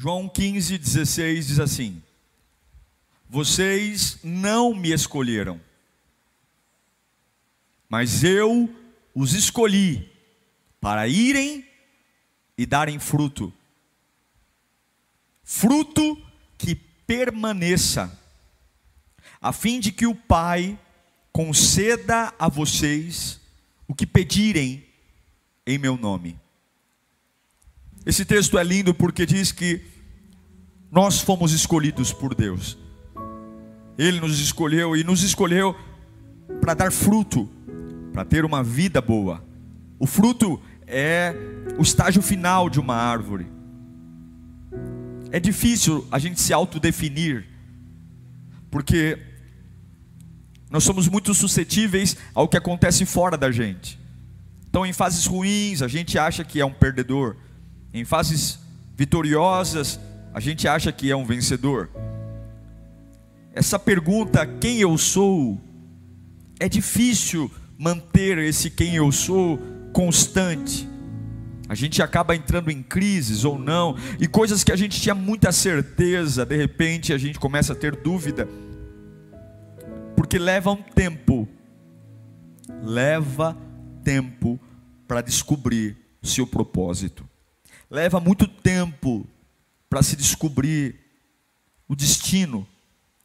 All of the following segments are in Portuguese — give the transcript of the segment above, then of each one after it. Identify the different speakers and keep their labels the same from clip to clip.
Speaker 1: João 15, 16 diz assim: Vocês não me escolheram, mas eu os escolhi para irem e darem fruto fruto que permaneça, a fim de que o Pai conceda a vocês o que pedirem em meu nome. Esse texto é lindo porque diz que nós fomos escolhidos por Deus. Ele nos escolheu e nos escolheu para dar fruto, para ter uma vida boa. O fruto é o estágio final de uma árvore. É difícil a gente se autodefinir, porque nós somos muito suscetíveis ao que acontece fora da gente. Então, em fases ruins, a gente acha que é um perdedor, em fases vitoriosas, a gente acha que é um vencedor. Essa pergunta, quem eu sou, é difícil manter esse quem eu sou constante. A gente acaba entrando em crises ou não, e coisas que a gente tinha muita certeza, de repente a gente começa a ter dúvida, porque leva um tempo, leva tempo para descobrir seu propósito, leva muito tempo para se descobrir o destino,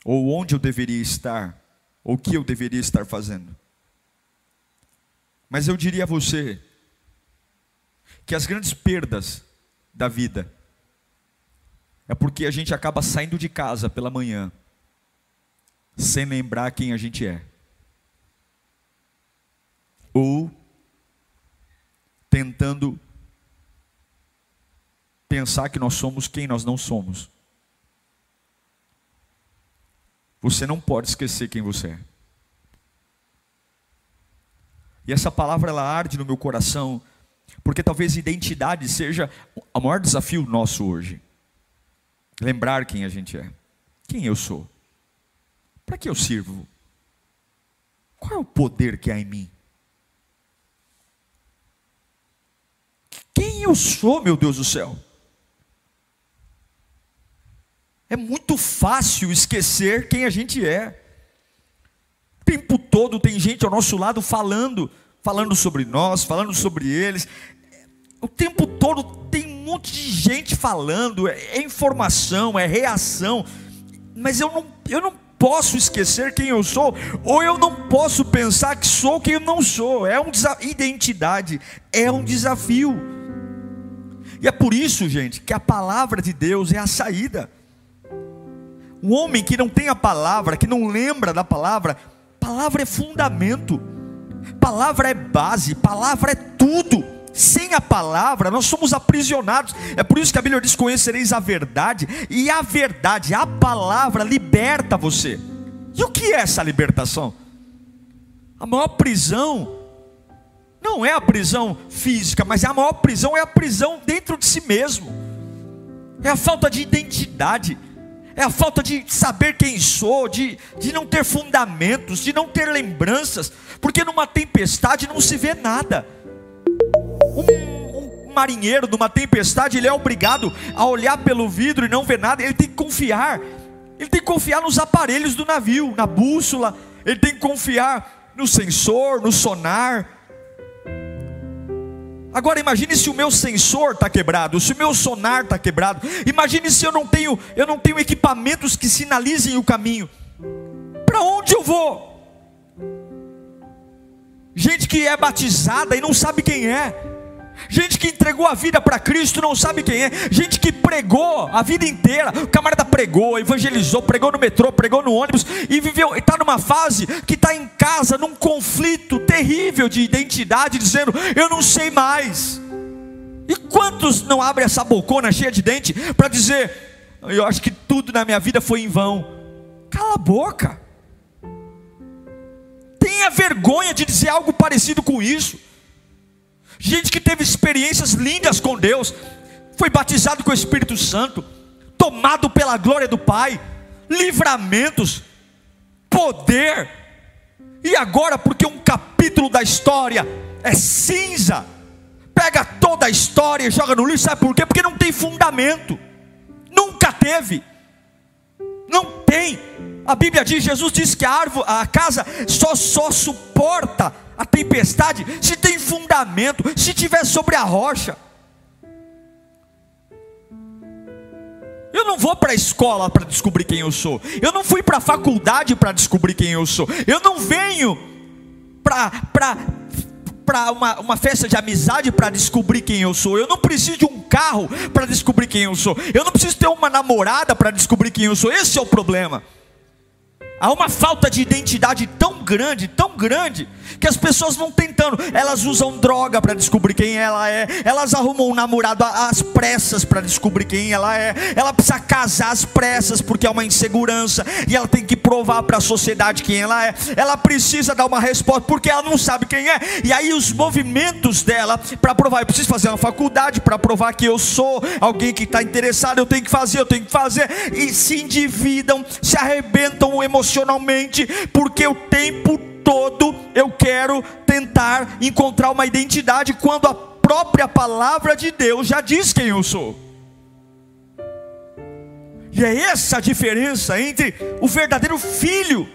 Speaker 1: ou onde eu deveria estar, ou o que eu deveria estar fazendo. Mas eu diria a você, que as grandes perdas da vida é porque a gente acaba saindo de casa pela manhã sem lembrar quem a gente é. Ou tentando pensar que nós somos quem nós não somos. Você não pode esquecer quem você é. E essa palavra ela arde no meu coração porque talvez identidade seja o maior desafio nosso hoje. Lembrar quem a gente é. Quem eu sou? Para que eu sirvo? Qual é o poder que há em mim? Quem eu sou, meu Deus do céu? É muito fácil esquecer quem a gente é. O tempo todo tem gente ao nosso lado falando falando sobre nós, falando sobre eles. O tempo todo tem um monte de gente falando, é, é informação, é reação, mas eu não, eu não posso esquecer quem eu sou, ou eu não posso pensar que sou quem eu não sou. É um identidade, é um desafio. E é por isso, gente, que a palavra de Deus é a saída. O homem que não tem a palavra, que não lembra da palavra, palavra é fundamento. Palavra é base, palavra é tudo. Sem a palavra, nós somos aprisionados. É por isso que a Bíblia diz: Conhecereis a verdade, e a verdade, a palavra, liberta você. E o que é essa libertação? A maior prisão não é a prisão física, mas a maior prisão é a prisão dentro de si mesmo, é a falta de identidade é a falta de saber quem sou, de, de não ter fundamentos, de não ter lembranças, porque numa tempestade não se vê nada. Um, um marinheiro numa tempestade, ele é obrigado a olhar pelo vidro e não ver nada, ele tem que confiar, ele tem que confiar nos aparelhos do navio, na bússola, ele tem que confiar no sensor, no sonar, Agora imagine se o meu sensor está quebrado, se o meu sonar está quebrado. Imagine se eu não tenho, eu não tenho equipamentos que sinalizem o caminho. Para onde eu vou? Gente que é batizada e não sabe quem é. Gente que entregou a vida para Cristo não sabe quem é. Gente que pregou a vida inteira. O camarada pregou, evangelizou, pregou no metrô, pregou no ônibus e viveu, está numa fase que está em casa, num conflito terrível de identidade, dizendo: Eu não sei mais. E quantos não abrem essa bocona cheia de dente para dizer: eu acho que tudo na minha vida foi em vão. Cala a boca. Tenha vergonha de dizer algo parecido com isso. Gente que teve experiências lindas com Deus, foi batizado com o Espírito Santo, tomado pela glória do Pai, livramentos, poder, e agora, porque um capítulo da história é cinza, pega toda a história e joga no lixo, sabe por quê? Porque não tem fundamento, nunca teve, não tem. A Bíblia diz, Jesus diz que a árvore, a casa só, só suporta a tempestade se tem fundamento, se tiver sobre a rocha. Eu não vou para a escola para descobrir quem eu sou. Eu não fui para a faculdade para descobrir quem eu sou. Eu não venho para uma, uma festa de amizade para descobrir quem eu sou. Eu não preciso de um carro para descobrir quem eu sou. Eu não preciso ter uma namorada para descobrir quem eu sou. Esse é o problema. Há uma falta de identidade tão grande, tão grande, que as pessoas vão tentando. Elas usam droga para descobrir quem ela é. Elas arrumam um namorado às pressas para descobrir quem ela é. Ela precisa casar às pressas porque é uma insegurança e ela tem que provar para a sociedade quem ela é. Ela precisa dar uma resposta porque ela não sabe quem é. E aí os movimentos dela para provar, eu preciso fazer uma faculdade para provar que eu sou alguém que está interessado. Eu tenho que fazer, eu tenho que fazer e se endividam, se arrebentam emocionalmente emocionalmente, porque o tempo todo eu quero tentar encontrar uma identidade quando a própria palavra de Deus já diz quem eu sou. E é essa a diferença entre o verdadeiro filho,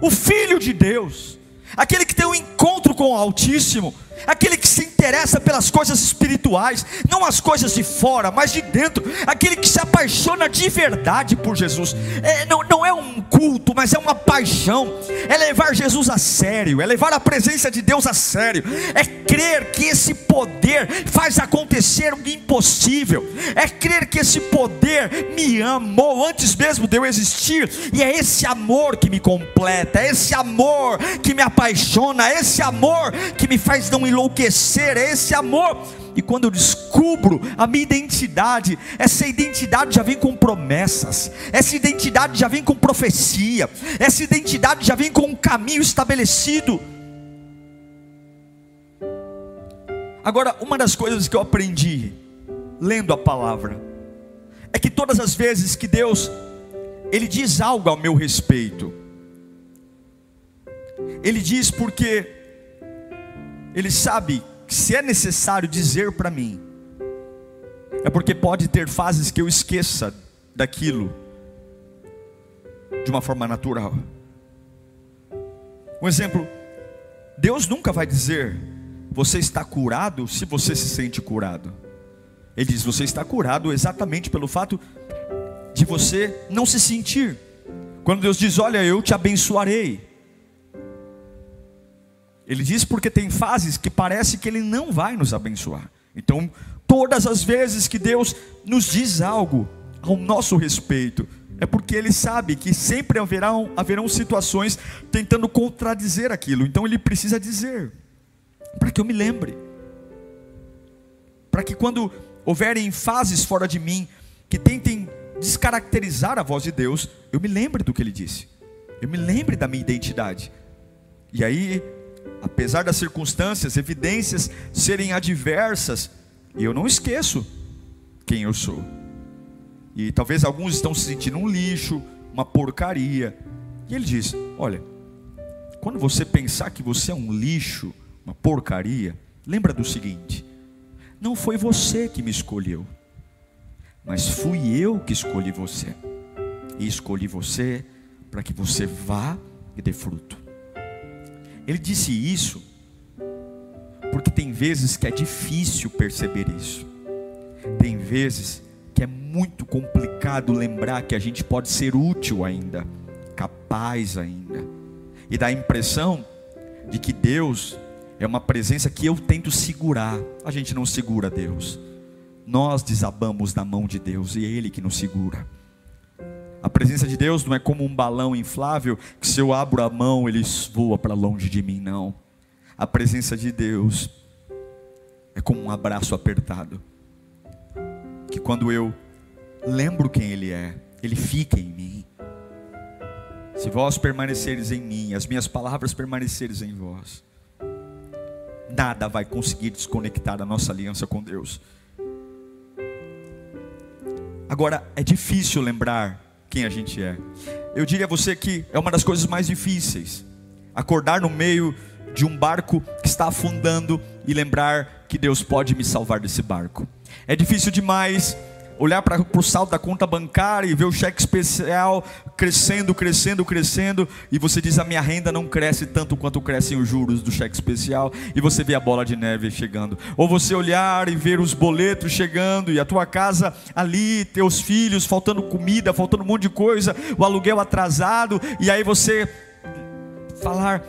Speaker 1: o filho de Deus, aquele que tem um encontro com o Altíssimo, aquele que se interessa pelas coisas espirituais, não as coisas de fora, mas de dentro, aquele que se apaixona de verdade por Jesus. É, não, não é um culto, mas é uma paixão, é levar Jesus a sério, é levar a presença de Deus a sério, é crer que esse poder faz acontecer o impossível, é crer que esse poder me amou antes mesmo de eu existir, e é esse amor que me completa, é esse amor que me apaixona, é esse amor que me faz não enlouquecer, é esse amor. E quando eu descubro a minha identidade, essa identidade já vem com promessas, essa identidade já vem com profecia, essa identidade já vem com um caminho estabelecido. Agora, uma das coisas que eu aprendi lendo a palavra é que todas as vezes que Deus ele diz algo ao meu respeito, ele diz porque ele sabe que se é necessário dizer para mim, é porque pode ter fases que eu esqueça daquilo de uma forma natural. Um exemplo, Deus nunca vai dizer, você está curado se você se sente curado. Ele diz, você está curado exatamente pelo fato de você não se sentir. Quando Deus diz, olha, eu te abençoarei. Ele diz porque tem fases que parece que Ele não vai nos abençoar. Então, todas as vezes que Deus nos diz algo ao nosso respeito, é porque Ele sabe que sempre haverão, haverão situações tentando contradizer aquilo. Então, Ele precisa dizer, para que eu me lembre, para que quando houverem fases fora de mim que tentem descaracterizar a voz de Deus, eu me lembre do que Ele disse, eu me lembre da minha identidade. E aí apesar das circunstâncias, evidências serem adversas, eu não esqueço quem eu sou. E talvez alguns estão se sentindo um lixo, uma porcaria. E ele diz: Olha, quando você pensar que você é um lixo, uma porcaria, lembra do seguinte: não foi você que me escolheu, mas fui eu que escolhi você. E escolhi você para que você vá e dê fruto. Ele disse isso porque tem vezes que é difícil perceber isso. Tem vezes que é muito complicado lembrar que a gente pode ser útil ainda, capaz ainda. E dá a impressão de que Deus é uma presença que eu tento segurar. A gente não segura Deus. Nós desabamos da mão de Deus e é Ele que nos segura. Presença de Deus não é como um balão inflável que se eu abro a mão ele voa para longe de mim, não. A presença de Deus é como um abraço apertado. Que quando eu lembro quem Ele é, Ele fica em mim. Se vós permaneceres em mim, as minhas palavras permaneceres em vós, nada vai conseguir desconectar a nossa aliança com Deus. Agora, é difícil lembrar quem a gente é. Eu diria a você que é uma das coisas mais difíceis. Acordar no meio de um barco que está afundando e lembrar que Deus pode me salvar desse barco. É difícil demais olhar para o saldo da conta bancária e ver o cheque especial crescendo, crescendo, crescendo, e você diz: a minha renda não cresce tanto quanto crescem os juros do cheque especial, e você vê a bola de neve chegando. Ou você olhar e ver os boletos chegando, e a tua casa ali, teus filhos, faltando comida, faltando um monte de coisa, o aluguel atrasado, e aí você falar: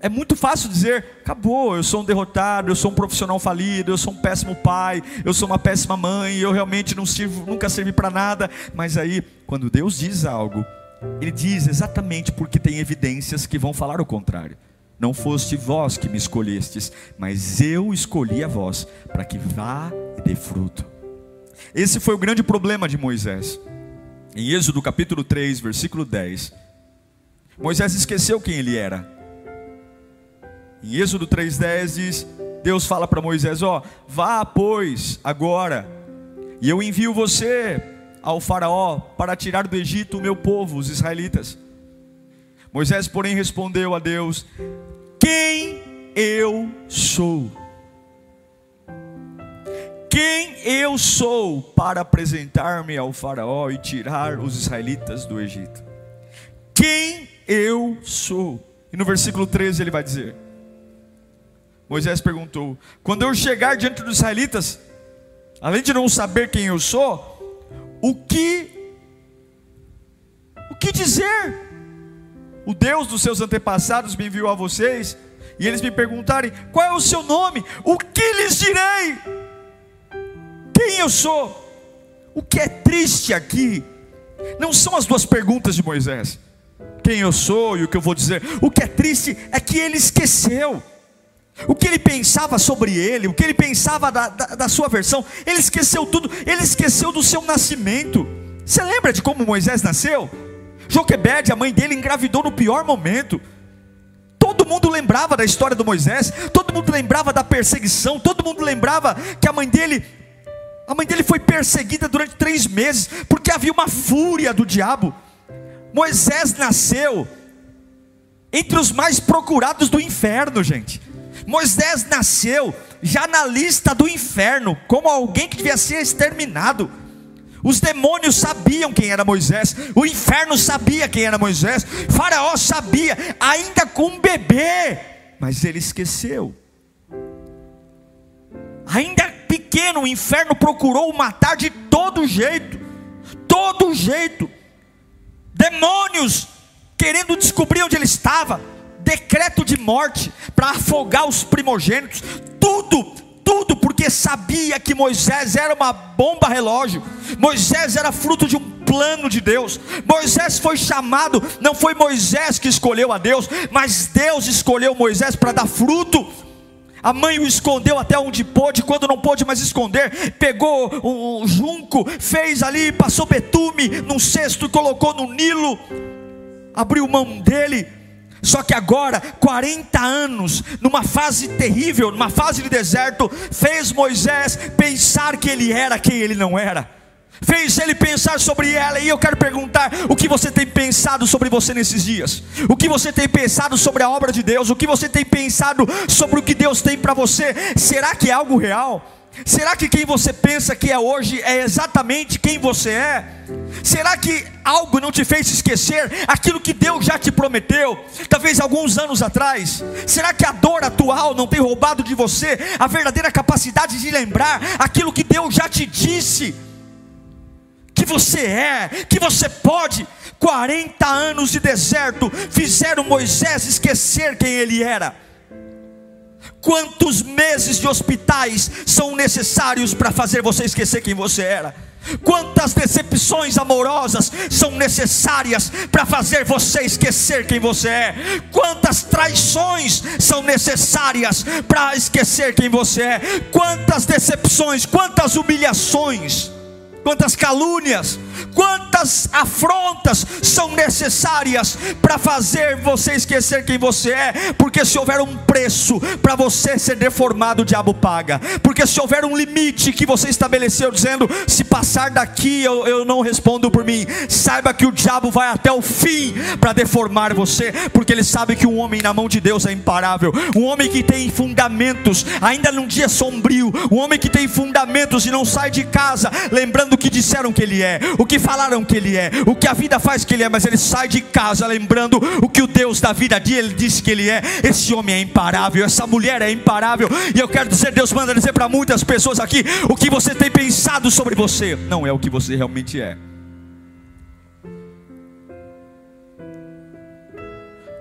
Speaker 1: é muito fácil dizer, acabou, eu sou um derrotado, eu sou um profissional falido, eu sou um péssimo pai, eu sou uma péssima mãe, eu realmente não sirvo, nunca servi para nada. Mas aí, quando Deus diz algo, Ele diz exatamente porque tem evidências que vão falar o contrário. Não foste vós que me escolhestes, mas eu escolhi a vós, para que vá e dê fruto. Esse foi o grande problema de Moisés. Em Êxodo capítulo 3, versículo 10, Moisés esqueceu quem ele era em Êxodo 3,10 diz: Deus fala para Moisés: Ó, vá, pois, agora, e eu envio você ao Faraó para tirar do Egito o meu povo, os israelitas. Moisés, porém, respondeu a Deus: Quem eu sou? Quem eu sou para apresentar-me ao Faraó e tirar os israelitas do Egito? Quem eu sou? E no versículo 13 ele vai dizer: Moisés perguntou: Quando eu chegar diante dos israelitas, além de não saber quem eu sou, o que o que dizer? O Deus dos seus antepassados me enviou a vocês, e eles me perguntarem: Qual é o seu nome? O que lhes direi? Quem eu sou? O que é triste aqui não são as duas perguntas de Moisés, quem eu sou e o que eu vou dizer. O que é triste é que ele esqueceu o que ele pensava sobre ele, o que ele pensava da, da, da, sua versão, ele esqueceu tudo, ele esqueceu do seu nascimento. Você lembra de como Moisés nasceu? Joquebede, a mãe dele, engravidou no pior momento. Todo mundo lembrava da história do Moisés, todo mundo lembrava da perseguição, todo mundo lembrava que a mãe dele, a mãe dele foi perseguida durante três meses, porque havia uma fúria do diabo. Moisés nasceu entre os mais procurados do inferno, gente. Moisés nasceu já na lista do inferno, como alguém que devia ser exterminado. Os demônios sabiam quem era Moisés, o inferno sabia quem era Moisés, Faraó sabia, ainda com um bebê, mas ele esqueceu. Ainda pequeno, o inferno procurou o matar de todo jeito, todo jeito. Demônios querendo descobrir onde ele estava, decreto de morte para afogar os primogênitos, tudo, tudo porque sabia que Moisés era uma bomba relógio, Moisés era fruto de um plano de Deus. Moisés foi chamado, não foi Moisés que escolheu a Deus, mas Deus escolheu Moisés para dar fruto. A mãe o escondeu até onde pôde, quando não pôde mais esconder, pegou um junco, fez ali, passou betume num cesto e colocou no Nilo, abriu mão dele, só que agora, 40 anos, numa fase terrível, numa fase de deserto, fez Moisés pensar que ele era quem ele não era. Fez ele pensar sobre ela, e eu quero perguntar: o que você tem pensado sobre você nesses dias? O que você tem pensado sobre a obra de Deus? O que você tem pensado sobre o que Deus tem para você? Será que é algo real? Será que quem você pensa que é hoje é exatamente quem você é? Será que algo não te fez esquecer aquilo que Deus já te prometeu, talvez alguns anos atrás? Será que a dor atual não tem roubado de você a verdadeira capacidade de lembrar aquilo que Deus já te disse? Que você é, que você pode. 40 anos de deserto fizeram Moisés esquecer quem ele era. Quantos meses de hospitais são necessários para fazer você esquecer quem você era? Quantas decepções amorosas são necessárias para fazer você esquecer quem você é? Quantas traições são necessárias para esquecer quem você é? Quantas decepções, quantas humilhações quantas calúnias, quantas afrontas são necessárias para fazer você esquecer quem você é, porque se houver um preço para você ser deformado, o diabo paga, porque se houver um limite que você estabeleceu, dizendo: se passar daqui eu, eu não respondo por mim, saiba que o diabo vai até o fim para deformar você, porque ele sabe que um homem na mão de Deus é imparável, um homem que tem fundamentos, ainda num dia sombrio, um homem que tem fundamentos e não sai de casa, lembrando que disseram que ele é, o que falaram que ele é, o que a vida faz que ele é, mas ele sai de casa lembrando o que o Deus da vida dele disse que ele é. Esse homem é imparável, essa mulher é imparável. E eu quero dizer, Deus manda dizer para muitas pessoas aqui, o que você tem pensado sobre você não é o que você realmente é.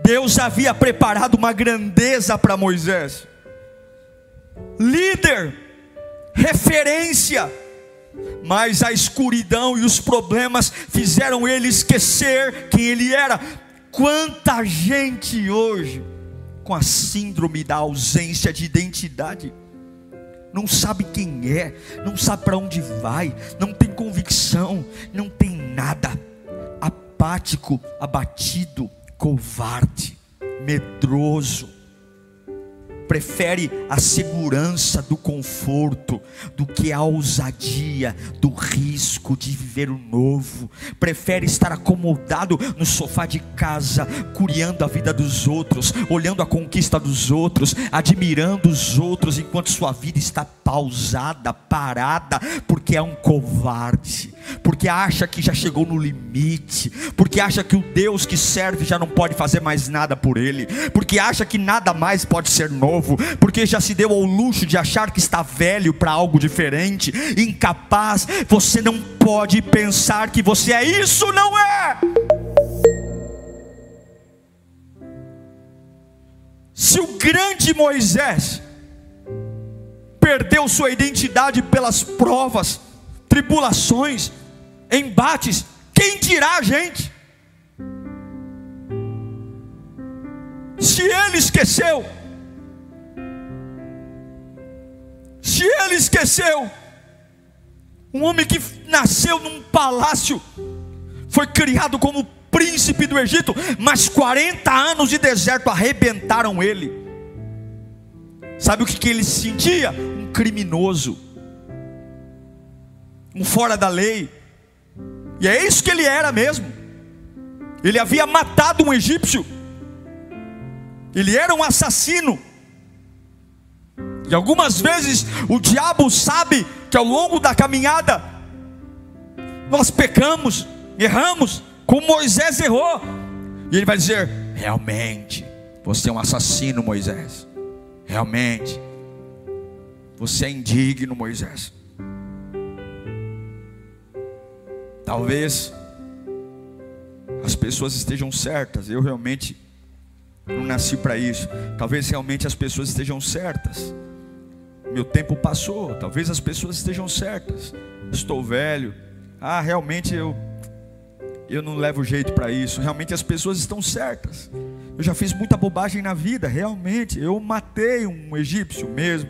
Speaker 1: Deus havia preparado uma grandeza para Moisés. Líder, referência, mas a escuridão e os problemas fizeram ele esquecer quem ele era. Quanta gente hoje com a síndrome da ausência de identidade, não sabe quem é, não sabe para onde vai, não tem convicção, não tem nada, apático, abatido, covarde, medroso prefere a segurança do conforto do que a ousadia do risco de viver o novo, prefere estar acomodado no sofá de casa, curiando a vida dos outros, olhando a conquista dos outros, admirando os outros, enquanto sua vida está pausada, parada, porque é um covarde, porque acha que já chegou no limite, porque acha que o Deus que serve já não pode fazer mais nada por ele, porque acha que nada mais pode ser novo novo, porque já se deu ao luxo de achar que está velho para algo diferente, incapaz. Você não pode pensar que você é isso, não é. Se o grande Moisés perdeu sua identidade pelas provas, tribulações, embates, quem dirá a gente? Se ele esqueceu, Se ele esqueceu, um homem que nasceu num palácio, foi criado como príncipe do Egito, mas 40 anos de deserto arrebentaram ele. Sabe o que, que ele sentia? Um criminoso, um fora da lei, e é isso que ele era mesmo. Ele havia matado um egípcio, ele era um assassino. E algumas vezes o diabo sabe que ao longo da caminhada nós pecamos, erramos, como Moisés errou. E ele vai dizer: realmente, você é um assassino, Moisés. Realmente, você é indigno, Moisés. Talvez as pessoas estejam certas, eu realmente não nasci para isso. Talvez realmente as pessoas estejam certas meu tempo passou, talvez as pessoas estejam certas. Estou velho. Ah, realmente eu eu não levo jeito para isso. Realmente as pessoas estão certas. Eu já fiz muita bobagem na vida, realmente. Eu matei um egípcio mesmo.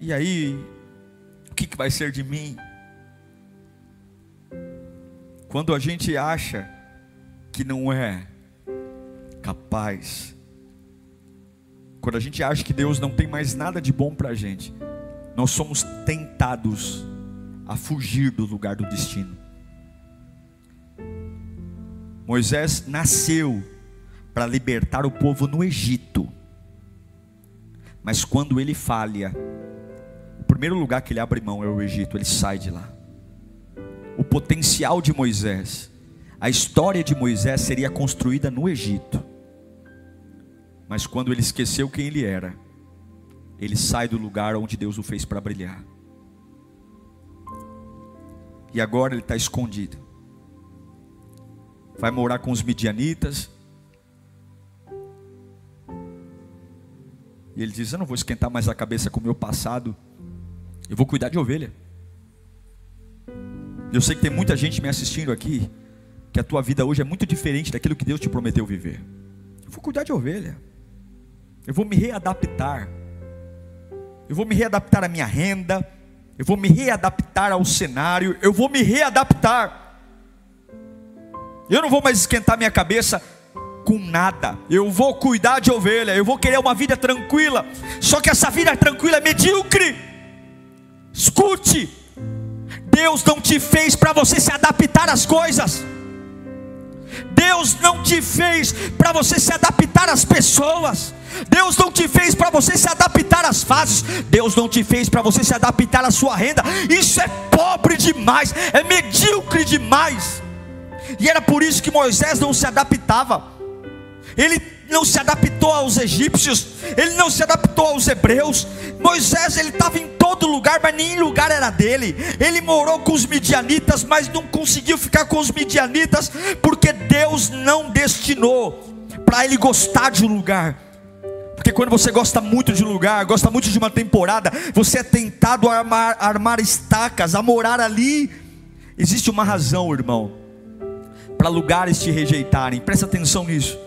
Speaker 1: E aí, o que, que vai ser de mim? Quando a gente acha que não é capaz quando a gente acha que Deus não tem mais nada de bom para a gente, nós somos tentados a fugir do lugar do destino. Moisés nasceu para libertar o povo no Egito, mas quando ele falha, o primeiro lugar que ele abre mão é o Egito, ele sai de lá. O potencial de Moisés, a história de Moisés seria construída no Egito. Mas quando ele esqueceu quem ele era, ele sai do lugar onde Deus o fez para brilhar. E agora ele está escondido. Vai morar com os midianitas. E ele diz: Eu não vou esquentar mais a cabeça com o meu passado. Eu vou cuidar de ovelha. Eu sei que tem muita gente me assistindo aqui. Que a tua vida hoje é muito diferente daquilo que Deus te prometeu viver. Eu vou cuidar de ovelha. Eu vou me readaptar. Eu vou me readaptar à minha renda. eu vou me readaptar ao cenário, eu vou me readaptar. Eu não vou mais esquentar minha cabeça com nada. Eu vou cuidar de ovelha, eu vou querer uma vida tranquila. Só que essa vida tranquila é medíocre. Escute, Deus não te fez para você se adaptar às coisas. Deus não te fez para você se adaptar às pessoas. Deus não te fez para você se adaptar às fases. Deus não te fez para você se adaptar à sua renda. Isso é pobre demais, é medíocre demais. E era por isso que Moisés não se adaptava. Ele não se adaptou aos egípcios, ele não se adaptou aos hebreus. Moisés, ele estava em todo lugar, mas nem lugar era dele. Ele morou com os midianitas, mas não conseguiu ficar com os midianitas, porque Deus não destinou para ele gostar de um lugar. Porque quando você gosta muito de lugar, gosta muito de uma temporada, você é tentado a armar, a armar estacas, a morar ali. Existe uma razão, irmão, para lugares te rejeitarem, presta atenção nisso.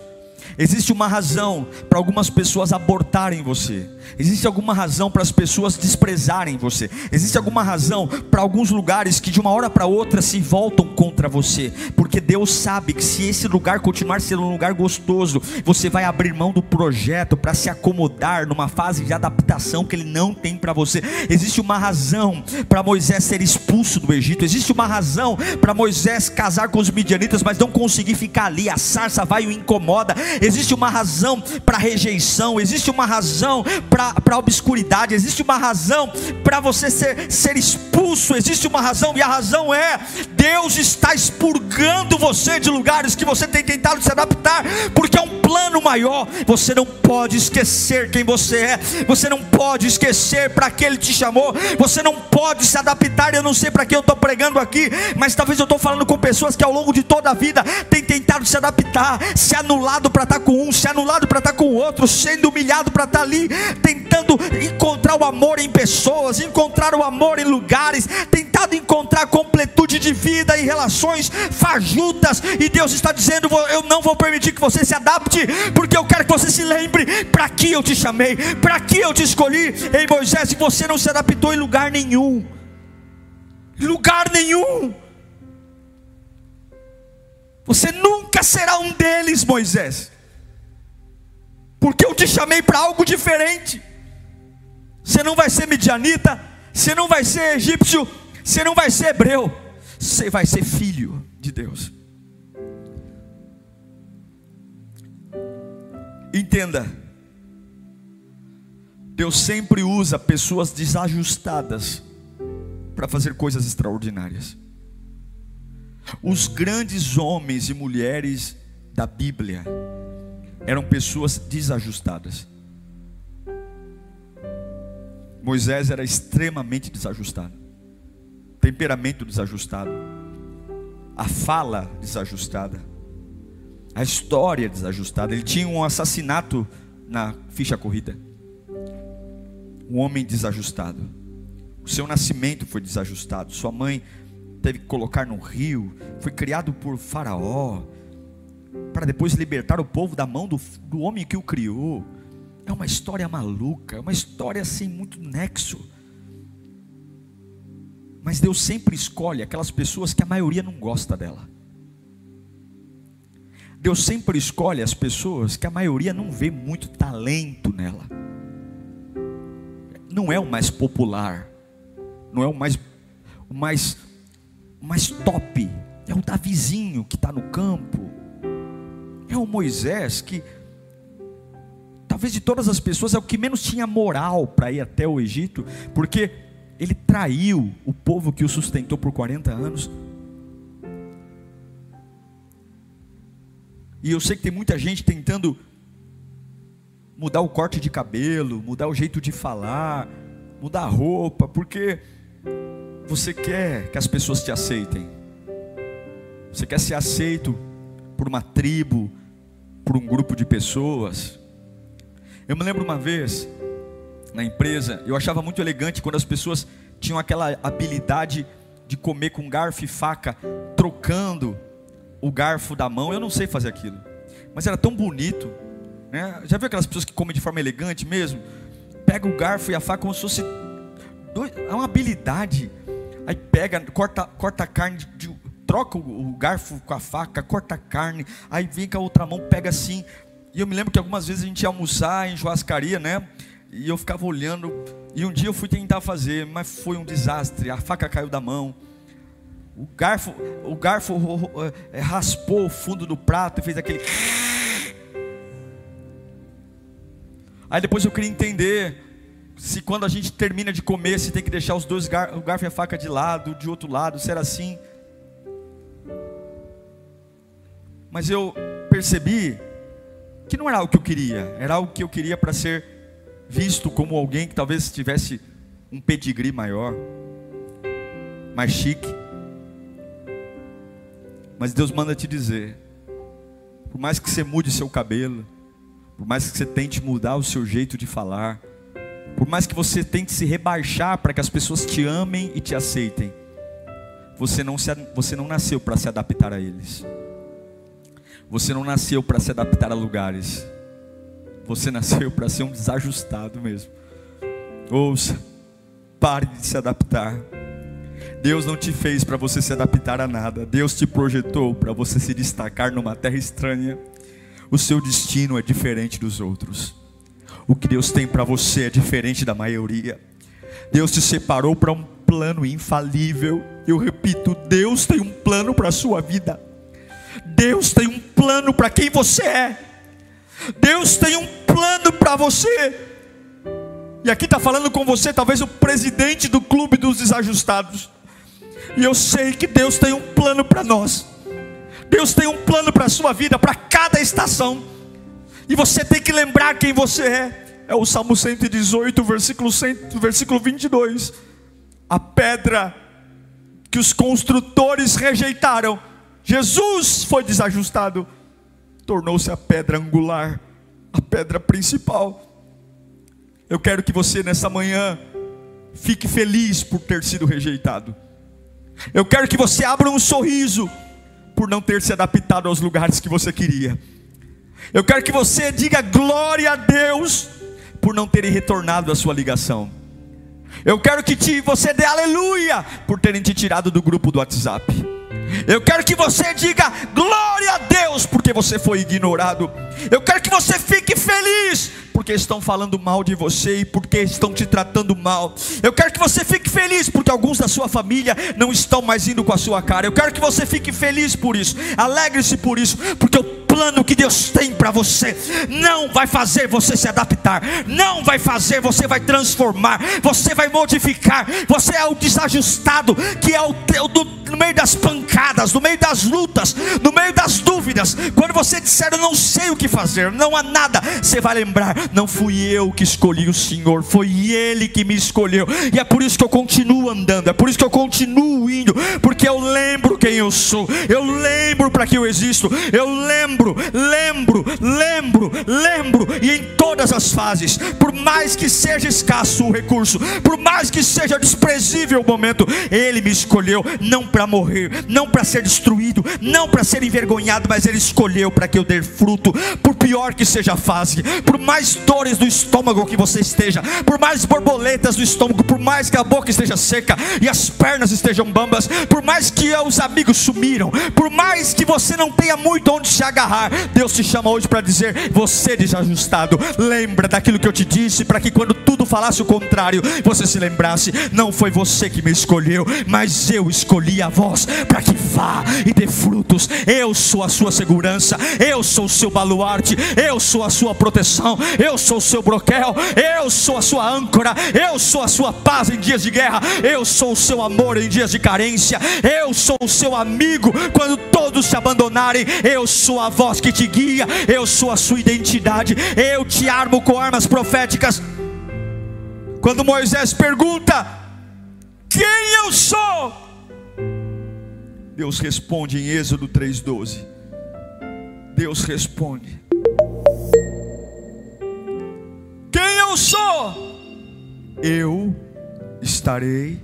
Speaker 1: Existe uma razão para algumas pessoas abortarem você. Existe alguma razão para as pessoas desprezarem você. Existe alguma razão para alguns lugares que de uma hora para outra se voltam contra você. Porque Deus sabe que se esse lugar continuar sendo um lugar gostoso, você vai abrir mão do projeto para se acomodar numa fase de adaptação que Ele não tem para você. Existe uma razão para Moisés ser expulso do Egito. Existe uma razão para Moisés casar com os midianitas, mas não conseguir ficar ali. A sarça vai e o incomoda existe uma razão para rejeição, existe uma razão para a obscuridade, existe uma razão para você ser, ser expulso, existe uma razão, e a razão é: Deus está expurgando você de lugares que você tem tentado se adaptar, porque é um plano maior. Você não pode esquecer quem você é, você não pode esquecer para que Ele te chamou, você não pode se adaptar. Eu não sei para que eu estou pregando aqui, mas talvez eu estou falando com pessoas que ao longo de toda a vida têm tentado se adaptar, se anulado para estar com um, se anulado para estar com o outro, sendo humilhado para estar ali, tentando encontrar o amor em pessoas, encontrar o amor em lugares, tentado encontrar completude de vida em relações fajutas, e Deus está dizendo: Eu não vou permitir que você se adapte, porque eu quero que você se lembre para que eu te chamei, para que eu te escolhi. Ei Moisés, você não se adaptou em lugar nenhum, lugar nenhum. Você nunca será um deles, Moisés porque eu te chamei para algo diferente. Você não vai ser midianita, você não vai ser egípcio, você não vai ser hebreu, você vai ser filho de Deus. Entenda, Deus sempre usa pessoas desajustadas para fazer coisas extraordinárias. Os grandes homens e mulheres da Bíblia, eram pessoas desajustadas. Moisés era extremamente desajustado, temperamento desajustado, a fala desajustada, a história desajustada. Ele tinha um assassinato na ficha corrida, um homem desajustado. O seu nascimento foi desajustado, sua mãe teve que colocar no rio, foi criado por Faraó, para depois libertar o povo da mão do, do homem que o criou. É uma história maluca, é uma história sem muito nexo. Mas Deus sempre escolhe aquelas pessoas que a maioria não gosta dela. Deus sempre escolhe as pessoas que a maioria não vê muito talento nela. Não é o mais popular, não é o mais, o mais, o mais top, é o Davizinho que está no campo, é o Moisés que, talvez de todas as pessoas, é o que menos tinha moral para ir até o Egito, porque ele traiu o povo que o sustentou por 40 anos. E eu sei que tem muita gente tentando mudar o corte de cabelo, mudar o jeito de falar, mudar a roupa, porque você quer que as pessoas te aceitem. Você quer ser aceito por uma tribo, por um grupo de pessoas. Eu me lembro uma vez na empresa, eu achava muito elegante quando as pessoas tinham aquela habilidade de comer com garfo e faca, trocando o garfo da mão. Eu não sei fazer aquilo, mas era tão bonito. Né? Já viu aquelas pessoas que comem de forma elegante mesmo? Pega o garfo e a faca como se fosse é uma habilidade. Aí pega, corta, corta a carne, troca o, garfo com a faca, corta a carne, aí vem com a outra mão, pega assim. E eu me lembro que algumas vezes a gente ia almoçar em churrascaria, né? E eu ficava olhando. E um dia eu fui tentar fazer, mas foi um desastre. A faca caiu da mão. O garfo, o garfo é, raspou o fundo do prato e fez aquele. Aí depois eu queria entender se quando a gente termina de comer, se tem que deixar os dois gar, o garfo e a faca de lado, de outro lado, se era assim. Mas eu percebi que não era o que eu queria, era o que eu queria para ser visto como alguém que talvez tivesse um pedigree maior, mais chique. Mas Deus manda te dizer: por mais que você mude seu cabelo, por mais que você tente mudar o seu jeito de falar, por mais que você tente se rebaixar para que as pessoas te amem e te aceitem, você não, se, você não nasceu para se adaptar a eles. Você não nasceu para se adaptar a lugares. Você nasceu para ser um desajustado mesmo. Ouça, pare de se adaptar. Deus não te fez para você se adaptar a nada. Deus te projetou para você se destacar numa terra estranha. O seu destino é diferente dos outros. O que Deus tem para você é diferente da maioria. Deus te separou para um plano infalível. Eu repito, Deus tem um plano para a sua vida. Deus tem um plano para quem você é. Deus tem um plano para você. E aqui está falando com você, talvez o presidente do clube dos desajustados. E eu sei que Deus tem um plano para nós. Deus tem um plano para a sua vida, para cada estação. E você tem que lembrar quem você é. É o Salmo 118, versículo, 100, versículo 22. A pedra que os construtores rejeitaram, Jesus foi desajustado, tornou-se a pedra angular, a pedra principal. Eu quero que você nessa manhã fique feliz por ter sido rejeitado. Eu quero que você abra um sorriso por não ter se adaptado aos lugares que você queria. Eu quero que você diga glória a Deus por não terem retornado a sua ligação. Eu quero que te, você dê aleluia por terem te tirado do grupo do WhatsApp. Eu quero que você diga glória a Deus porque você foi ignorado. Eu quero que você fique feliz porque estão falando mal de você e porque estão te tratando mal. Eu quero que você fique feliz porque alguns da sua família não estão mais indo com a sua cara. Eu quero que você fique feliz por isso. Alegre-se por isso, porque o plano que Deus tem para você não vai fazer você se adaptar, não vai fazer você vai transformar, você vai modificar. Você é o desajustado que é o teu do, no meio das pancadas, no meio das lutas, no meio das dúvidas. Quando você disser eu não sei o que fazer, não há nada, você vai lembrar não fui eu que escolhi o Senhor, foi Ele que me escolheu, e é por isso que eu continuo andando, é por isso que eu continuo indo, porque eu lembro quem eu sou, eu lembro para que eu existo, eu lembro, lembro, lembro, lembro, e em todas as fases, por mais que seja escasso o recurso, por mais que seja desprezível o momento, Ele me escolheu, não para morrer, não para ser destruído, não para ser envergonhado, mas Ele escolheu para que eu dê fruto, por pior que seja a fase, por mais dores do estômago que você esteja, por mais borboletas do estômago, por mais que a boca esteja seca e as pernas estejam bambas, por mais que os amigos sumiram, por mais que você não tenha muito onde se agarrar, Deus te chama hoje para dizer: você desajustado, lembra daquilo que eu te disse, para que quando tudo falasse o contrário, você se lembrasse: não foi você que me escolheu, mas eu escolhi a voz para que vá e dê frutos. Eu sou a sua segurança, eu sou o seu baluarte, eu sou a sua proteção, eu sou o seu broquel, eu sou a sua âncora, eu sou a sua paz em dias de guerra, eu sou o seu amor em dias de carência, eu sou o seu amigo quando todos se abandonarem, eu sou a voz que te guia, eu sou a sua identidade, eu te armo com armas proféticas. Quando Moisés pergunta: Quem eu sou? Deus responde em Êxodo 3,12. Deus responde: eu sou, eu estarei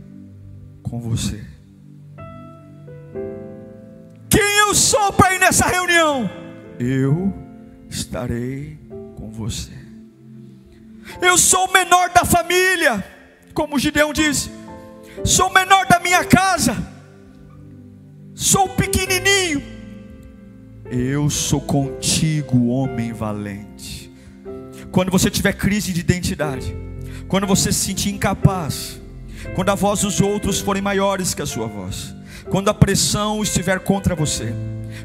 Speaker 1: com você. Quem eu sou para ir nessa reunião? Eu estarei com você. Eu sou o menor da família. como Gideão disse: sou o menor da minha casa, sou pequenininho. Eu sou contigo, homem valente. Quando você tiver crise de identidade, quando você se sentir incapaz, quando a voz dos outros forem maiores que a sua voz, quando a pressão estiver contra você,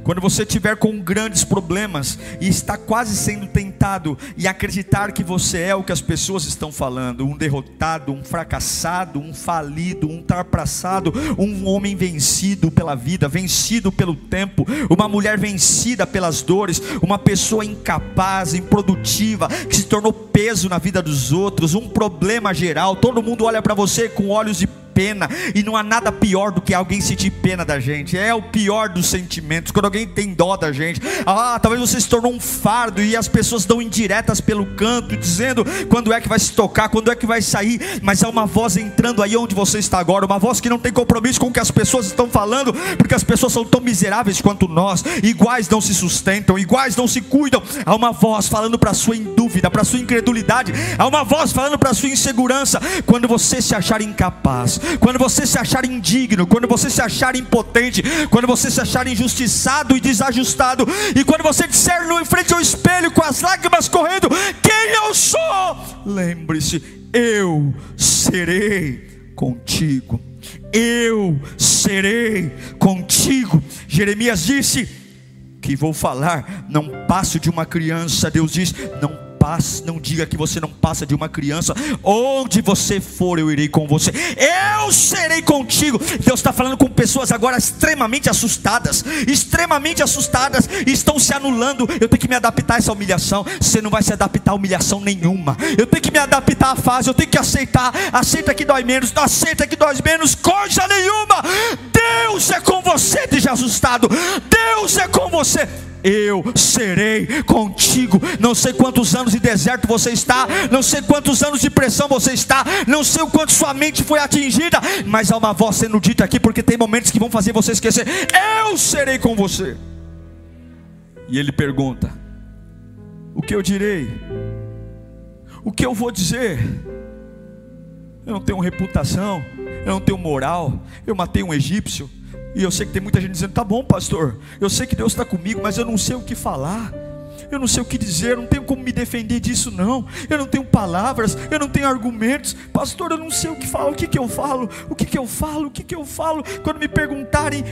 Speaker 1: quando você estiver com grandes problemas e está quase sendo tentado e acreditar que você é o que as pessoas estão falando, um derrotado, um fracassado, um falido, um tarpassado, um homem vencido pela vida, vencido pelo tempo, uma mulher vencida pelas dores, uma pessoa incapaz, improdutiva, que se tornou peso na vida dos outros, um problema geral, todo mundo olha para você com olhos de pena, e não há nada pior do que alguém sentir pena da gente, é o pior dos sentimentos, quando alguém tem dó da gente. Ah, talvez você se tornou um fardo e as pessoas dão indiretas pelo canto, dizendo quando é que vai se tocar, quando é que vai sair, mas há uma voz entrando aí onde você está agora, uma voz que não tem compromisso com o que as pessoas estão falando, porque as pessoas são tão miseráveis quanto nós, iguais não se sustentam, iguais não se cuidam. Há uma voz falando para a sua dúvida, para a sua incredulidade, há uma voz falando para a sua insegurança, quando você se achar incapaz, quando você se achar indigno, quando você se achar impotente, quando você se achar injustiçado e desajustado, e quando você disser no em frente ao espelho com as lágrimas correndo: Quem eu sou? Lembre-se, eu serei contigo. Eu serei contigo. Jeremias disse que vou falar, não passo de uma criança. Deus diz: não paz. Não diga que você não passa de uma criança. Onde você for, eu irei com você. Eu serei contigo. Deus está falando com pessoas agora extremamente assustadas, extremamente assustadas, estão se anulando. Eu tenho que me adaptar a essa humilhação. Você não vai se adaptar a humilhação nenhuma. Eu tenho que me adaptar à fase. Eu tenho que aceitar. Aceita que dói menos. Aceita que dói menos. Coisa nenhuma. Deus é com você, de assustado. Deus é com você eu serei contigo. Não sei quantos anos de deserto você está, não sei quantos anos de pressão você está, não sei o quanto sua mente foi atingida, mas há uma voz sendo dita aqui, porque tem momentos que vão fazer você esquecer: eu serei com você. E ele pergunta: o que eu direi? O que eu vou dizer? Eu não tenho reputação, eu não tenho moral, eu matei um egípcio, e eu sei que tem muita gente dizendo: tá bom, pastor, eu sei que Deus está comigo, mas eu não sei o que falar. Eu não sei o que dizer, eu não tenho como me defender disso, não. Eu não tenho palavras, eu não tenho argumentos. Pastor, eu não sei o que falar, o que, que eu falo, o que, que eu falo, o que, que eu falo. Quando me perguntarem,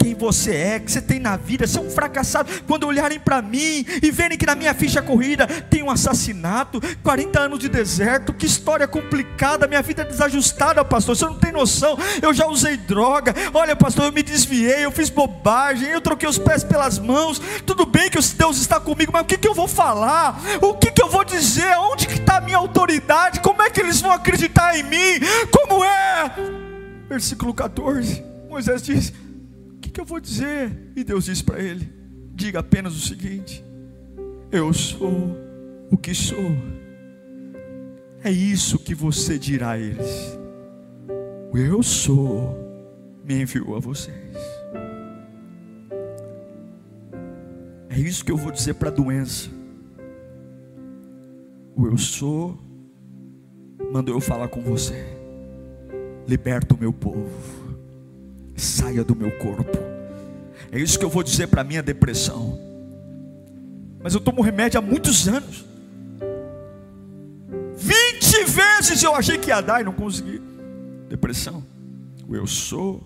Speaker 1: quem você é, que você tem na vida, você é um fracassado. Quando olharem para mim e verem que na minha ficha corrida tem um assassinato, 40 anos de deserto, que história complicada, minha vida é desajustada, pastor. Você não tem noção. Eu já usei droga. Olha, pastor, eu me desviei, eu fiz bobagem, eu troquei os pés pelas mãos. Tudo bem que Deus está comigo, mas o que, que eu vou falar? O que, que eu vou dizer? Onde que está a minha autoridade? Como é que eles vão acreditar em mim? Como é? Versículo 14. Moisés diz: que, que eu vou dizer? E Deus disse para ele: diga apenas o seguinte: eu sou o que sou. É isso que você dirá a eles. Eu sou me enviou a vocês. É isso que eu vou dizer para a doença. O eu sou mandou eu falar com você. Liberta o meu povo saia do meu corpo. É isso que eu vou dizer para a minha depressão. Mas eu tomo remédio há muitos anos. 20 vezes eu achei que ia dar e não consegui. Depressão. O eu sou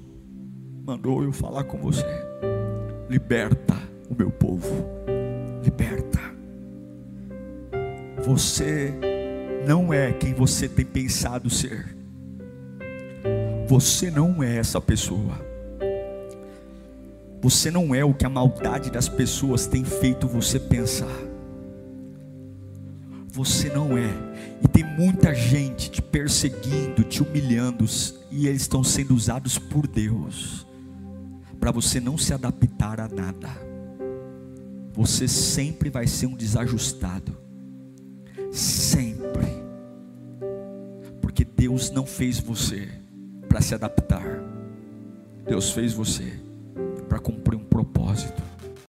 Speaker 1: mandou eu falar com você. Liberta o meu povo. Liberta. Você não é quem você tem pensado ser. Você não é essa pessoa. Você não é o que a maldade das pessoas tem feito você pensar. Você não é. E tem muita gente te perseguindo, te humilhando, e eles estão sendo usados por Deus para você não se adaptar a nada. Você sempre vai ser um desajustado. Sempre. Porque Deus não fez você para se adaptar. Deus fez você para cumprir um propósito.